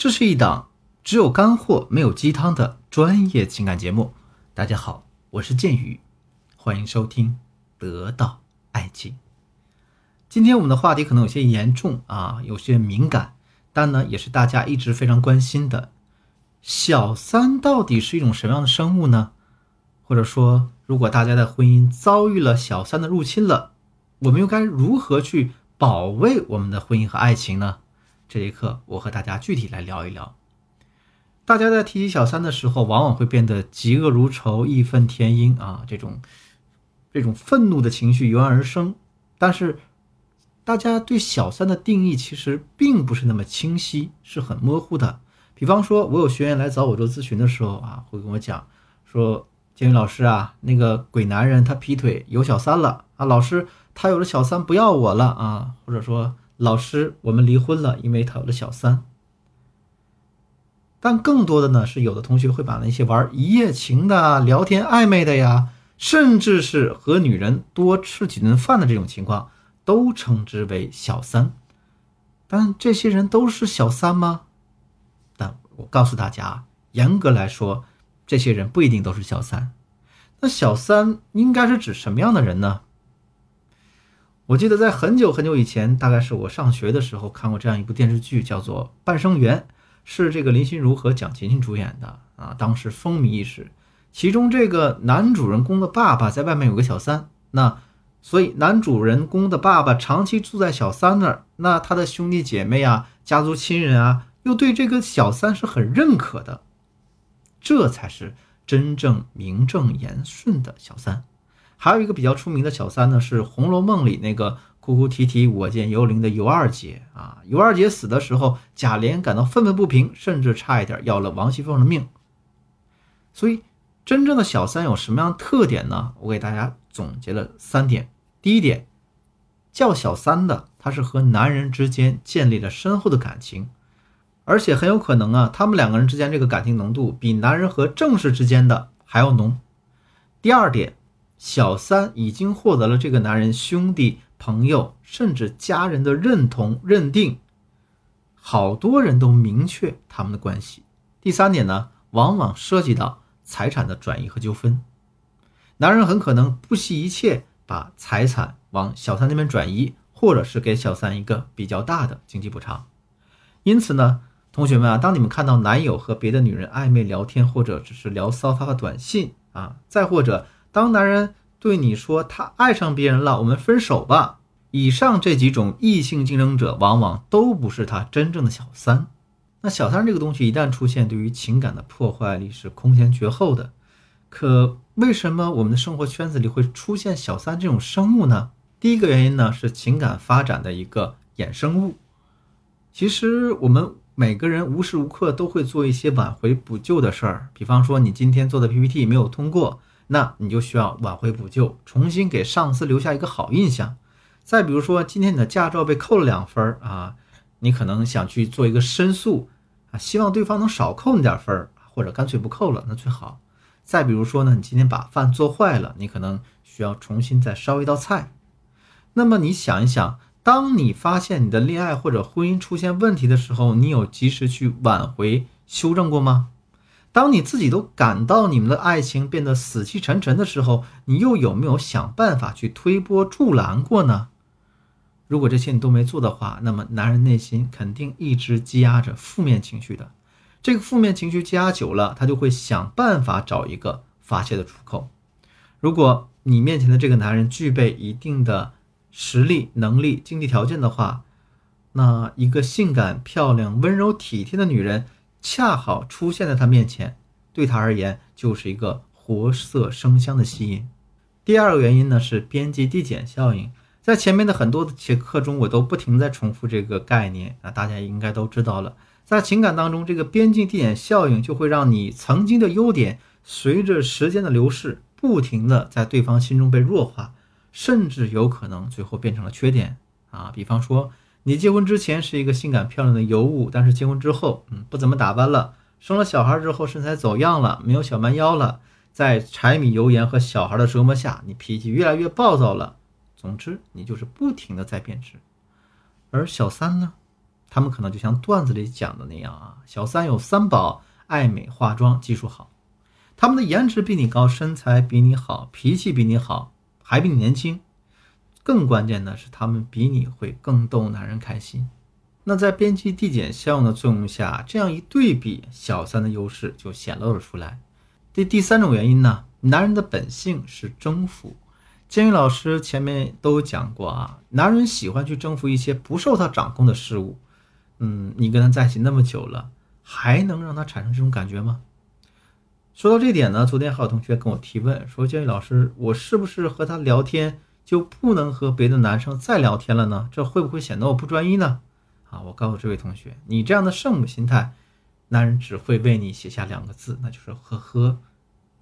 这是一档只有干货没有鸡汤的专业情感节目。大家好，我是剑宇，欢迎收听《得到爱情》。今天我们的话题可能有些严重啊，有些敏感，但呢也是大家一直非常关心的。小三到底是一种什么样的生物呢？或者说，如果大家的婚姻遭遇了小三的入侵了，我们又该如何去保卫我们的婚姻和爱情呢？这节课，我和大家具体来聊一聊。大家在提起小三的时候，往往会变得嫉恶如仇、义愤填膺啊，这种这种愤怒的情绪油然而生。但是，大家对小三的定义其实并不是那么清晰，是很模糊的。比方说，我有学员来找我做咨询的时候啊，会跟我讲说：“建宇老师啊，那个鬼男人他劈腿有小三了啊，老师他有了小三不要我了啊，或者说老师我们离婚了，因为他有了小三。”但更多的呢，是有的同学会把那些玩一夜情的、聊天暧昧的呀，甚至是和女人多吃几顿饭的这种情况，都称之为小三。但这些人都是小三吗？但我告诉大家，严格来说，这些人不一定都是小三。那小三应该是指什么样的人呢？我记得在很久很久以前，大概是我上学的时候看过这样一部电视剧，叫做《半生缘》，是这个林心如和蒋勤勤主演的啊，当时风靡一时。其中这个男主人公的爸爸在外面有个小三，那所以男主人公的爸爸长期住在小三那儿，那他的兄弟姐妹啊、家族亲人啊。又对这个小三是很认可的，这才是真正名正言顺的小三。还有一个比较出名的小三呢，是《红楼梦》里那个哭哭啼啼我见幽灵的尤二姐啊。尤二姐死的时候，贾琏感到愤愤不平，甚至差一点要了王熙凤的命。所以，真正的小三有什么样的特点呢？我给大家总结了三点。第一点，叫小三的，他是和男人之间建立了深厚的感情。而且很有可能啊，他们两个人之间这个感情浓度比男人和正室之间的还要浓。第二点，小三已经获得了这个男人兄弟、朋友甚至家人的认同认定，好多人都明确他们的关系。第三点呢，往往涉及到财产的转移和纠纷，男人很可能不惜一切把财产往小三那边转移，或者是给小三一个比较大的经济补偿。因此呢。同学们啊，当你们看到男友和别的女人暧昧聊天，或者只是聊骚发个短信啊，再或者当男人对你说他爱上别人了，我们分手吧。以上这几种异性竞争者，往往都不是他真正的小三。那小三这个东西一旦出现，对于情感的破坏力是空前绝后的。可为什么我们的生活圈子里会出现小三这种生物呢？第一个原因呢，是情感发展的一个衍生物。其实我们。每个人无时无刻都会做一些挽回补救的事儿，比方说你今天做的 PPT 没有通过，那你就需要挽回补救，重新给上司留下一个好印象。再比如说今天你的驾照被扣了两分啊，你可能想去做一个申诉啊，希望对方能少扣你点分儿，或者干脆不扣了，那最好。再比如说呢，你今天把饭做坏了，你可能需要重新再烧一道菜。那么你想一想。当你发现你的恋爱或者婚姻出现问题的时候，你有及时去挽回、修正过吗？当你自己都感到你们的爱情变得死气沉沉的时候，你又有没有想办法去推波助澜过呢？如果这些你都没做的话，那么男人内心肯定一直积压着负面情绪的。这个负面情绪积压久了，他就会想办法找一个发泄的出口。如果你面前的这个男人具备一定的，实力、能力、经济条件的话，那一个性感、漂亮、温柔、体贴的女人恰好出现在他面前，对他而言就是一个活色生香的吸引。第二个原因呢是边际递减效应，在前面的很多节课中，我都不停在重复这个概念啊，大家应该都知道了。在情感当中，这个边际递减效应就会让你曾经的优点随着时间的流逝，不停的在对方心中被弱化。甚至有可能最后变成了缺点啊！比方说，你结婚之前是一个性感漂亮的尤物，但是结婚之后，嗯，不怎么打扮了，生了小孩之后身材走样了，没有小蛮腰了，在柴米油盐和小孩的折磨下，你脾气越来越暴躁了。总之，你就是不停的在变质。而小三呢，他们可能就像段子里讲的那样啊，小三有三宝：爱美、化妆、技术好。他们的颜值比你高，身材比你好，脾气比你好，还比你年轻。更关键的是，他们比你会更逗男人开心。那在边际递减效应的作用下，这样一对比，小三的优势就显露了出来。第第三种原因呢，男人的本性是征服。监狱老师前面都有讲过啊，男人喜欢去征服一些不受他掌控的事物。嗯，你跟他在一起那么久了，还能让他产生这种感觉吗？说到这点呢，昨天还有同学跟我提问说，监狱老师，我是不是和他聊天就不能和别的男生再聊天了呢？这会不会显得我不专一呢？啊，我告诉这位同学，你这样的圣母心态，男人只会为你写下两个字，那就是呵呵。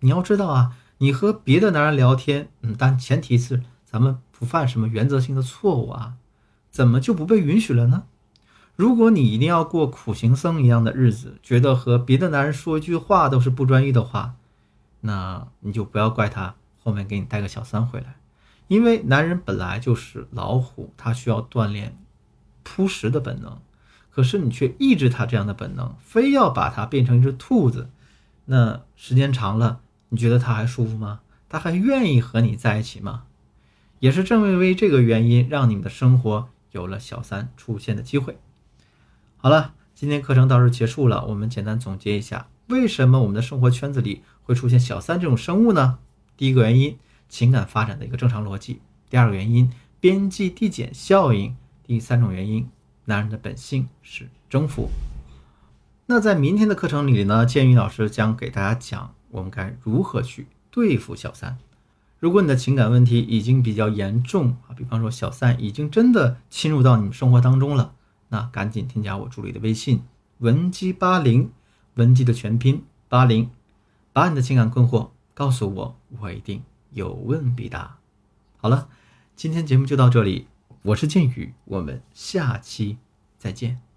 你要知道啊。你和别的男人聊天，嗯，但前提是咱们不犯什么原则性的错误啊，怎么就不被允许了呢？如果你一定要过苦行僧一样的日子，觉得和别的男人说一句话都是不专一的话，那你就不要怪他后面给你带个小三回来，因为男人本来就是老虎，他需要锻炼扑食的本能，可是你却抑制他这样的本能，非要把他变成一只兔子，那时间长了。你觉得他还舒服吗？他还愿意和你在一起吗？也是正因为这个原因，让你们的生活有了小三出现的机会。好了，今天课程到这结束了。我们简单总结一下，为什么我们的生活圈子里会出现小三这种生物呢？第一个原因，情感发展的一个正常逻辑；第二个原因，边际递减效应；第三种原因，男人的本性是征服。那在明天的课程里呢，建宇老师将给大家讲。我们该如何去对付小三？如果你的情感问题已经比较严重啊，比方说小三已经真的侵入到你们生活当中了，那赶紧添加我助理的微信文姬八零，文姬的全拼八零，把你的情感困惑告诉我，我一定有问必答。好了，今天节目就到这里，我是剑宇，我们下期再见。